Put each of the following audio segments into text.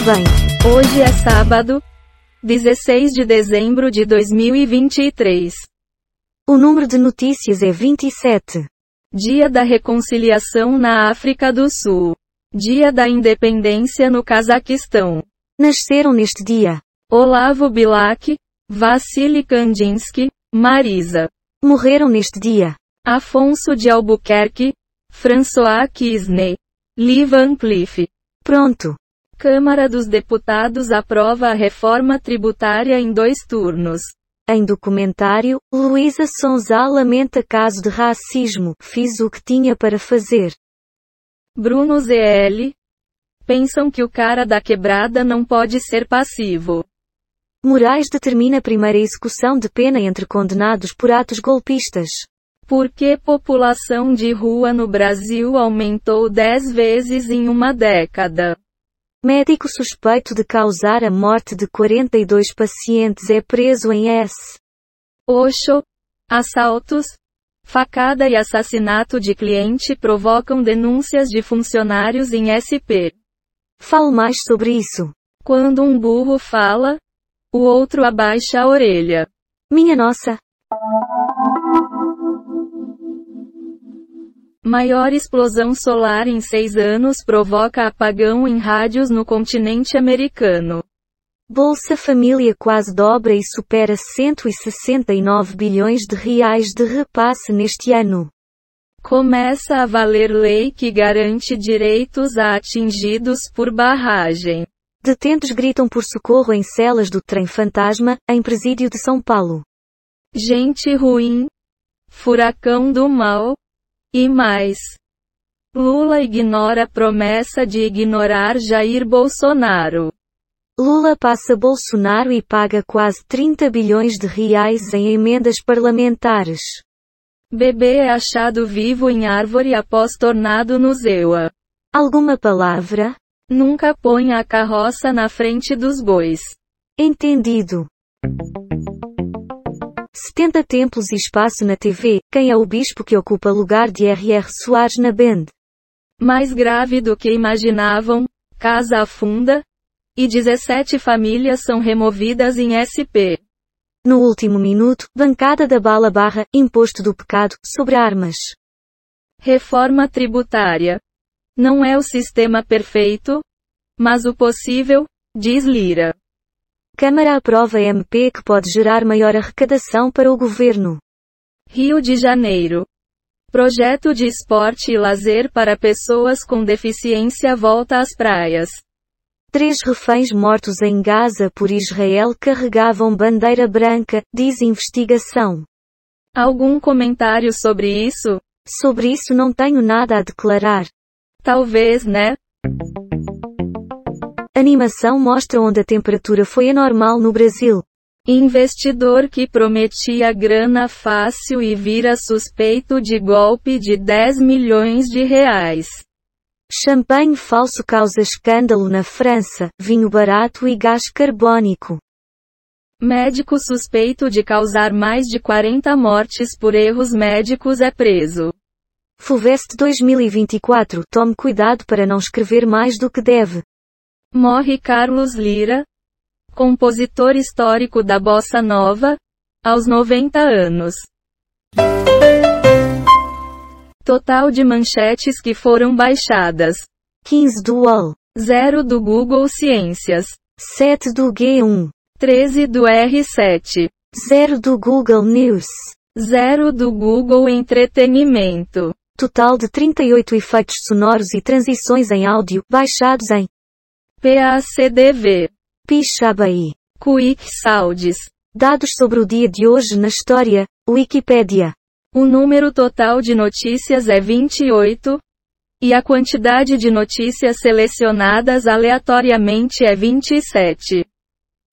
Muito bem. Hoje é sábado, 16 de dezembro de 2023. O número de notícias é 27. Dia da Reconciliação na África do Sul. Dia da Independência no Cazaquistão. Nasceram neste dia. Olavo Bilac, Vassili Kandinsky, Marisa. Morreram neste dia. Afonso de Albuquerque, François Kisney, Lee Van Cleef. Pronto. Câmara dos Deputados aprova a reforma tributária em dois turnos. Em documentário, Luísa Sonza lamenta caso de racismo. Fiz o que tinha para fazer. Bruno ZL. Pensam que o cara da quebrada não pode ser passivo. Moraes determina primeira execução de pena entre condenados por atos golpistas. Por que população de rua no Brasil aumentou 10 vezes em uma década? Médico suspeito de causar a morte de 42 pacientes é preso em S. Oxo. Assaltos, facada e assassinato de cliente provocam denúncias de funcionários em SP. Fale mais sobre isso. Quando um burro fala, o outro abaixa a orelha. Minha nossa. Maior explosão solar em seis anos provoca apagão em rádios no continente americano. Bolsa Família quase dobra e supera 169 bilhões de reais de repasse neste ano. Começa a valer lei que garante direitos a atingidos por barragem. Detentos gritam por socorro em celas do trem fantasma, em presídio de São Paulo. Gente ruim. Furacão do mal. E mais. Lula ignora promessa de ignorar Jair Bolsonaro. Lula passa Bolsonaro e paga quase 30 bilhões de reais em emendas parlamentares. Bebê é achado vivo em árvore após tornado no Zewa. Alguma palavra? Nunca põe a carroça na frente dos bois. Entendido. 70 templos e espaço na TV, quem é o bispo que ocupa lugar de R.R. Soares na Band? Mais grave do que imaginavam, casa afunda, e 17 famílias são removidas em SP. No último minuto, bancada da bala barra, imposto do pecado, sobre armas. Reforma tributária. Não é o sistema perfeito, mas o possível, diz Lira. Câmara aprova MP que pode gerar maior arrecadação para o governo. Rio de Janeiro. Projeto de esporte e lazer para pessoas com deficiência volta às praias. Três reféns mortos em Gaza por Israel carregavam bandeira branca, diz investigação. Algum comentário sobre isso? Sobre isso não tenho nada a declarar. Talvez, né? Animação mostra onde a temperatura foi anormal no Brasil. Investidor que prometia grana fácil e vira suspeito de golpe de 10 milhões de reais. Champanhe falso causa escândalo na França, vinho barato e gás carbônico. Médico suspeito de causar mais de 40 mortes por erros médicos é preso. Fuvest 2024 Tome cuidado para não escrever mais do que deve. Morre Carlos Lira, compositor histórico da bossa nova, aos 90 anos. Total de manchetes que foram baixadas: 15 do UOL, 0 do Google Ciências, 7 do G1, 13 do R7, 0 do Google News, 0 do Google Entretenimento. Total de 38 efeitos sonoros e transições em áudio baixados em PACDV, Pixabay, Quick Sounds. Dados sobre o dia de hoje na história, Wikipédia. O número total de notícias é 28, e a quantidade de notícias selecionadas aleatoriamente é 27.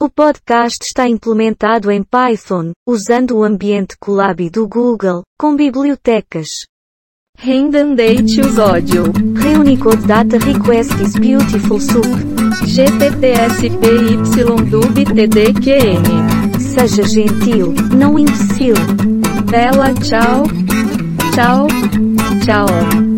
O podcast está implementado em Python, usando o ambiente Colab do Google, com bibliotecas. Random Date Audio. Reunicode Data Request is Beautiful Soup. GTTSPYDUBTDQN. Seja gentil, não imbecil. Bela tchau. Tchau. Tchau.